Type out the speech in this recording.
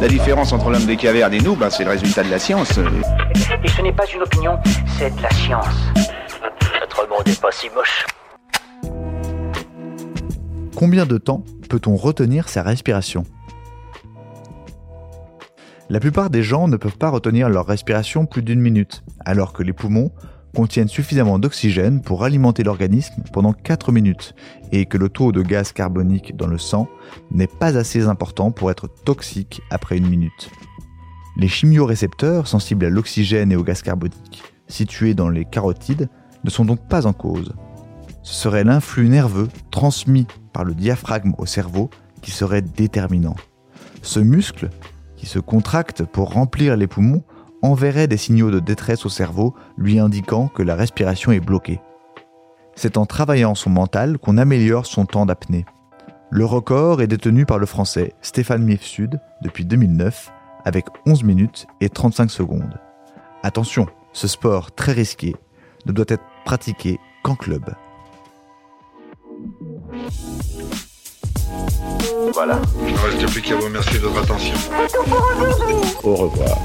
La différence entre l'homme des cavernes et nous, ben, c'est le résultat de la science. Et ce n'est pas une opinion, c'est de la science. Notre monde n'est pas si moche. Combien de temps peut-on retenir sa respiration? La plupart des gens ne peuvent pas retenir leur respiration plus d'une minute, alors que les poumons contiennent suffisamment d'oxygène pour alimenter l'organisme pendant 4 minutes et que le taux de gaz carbonique dans le sang n'est pas assez important pour être toxique après une minute. Les chimiorécepteurs sensibles à l'oxygène et au gaz carbonique, situés dans les carotides, ne sont donc pas en cause. Ce serait l'influx nerveux transmis par le diaphragme au cerveau qui serait déterminant. Ce muscle, qui se contracte pour remplir les poumons, enverrait des signaux de détresse au cerveau lui indiquant que la respiration est bloquée. C'est en travaillant son mental qu'on améliore son temps d'apnée. Le record est détenu par le français Stéphane Mifsud depuis 2009 avec 11 minutes et 35 secondes. Attention, ce sport très risqué ne doit être pratiqué qu'en club. Voilà. Il ne reste plus qu'à vous remercier de votre attention. Au revoir.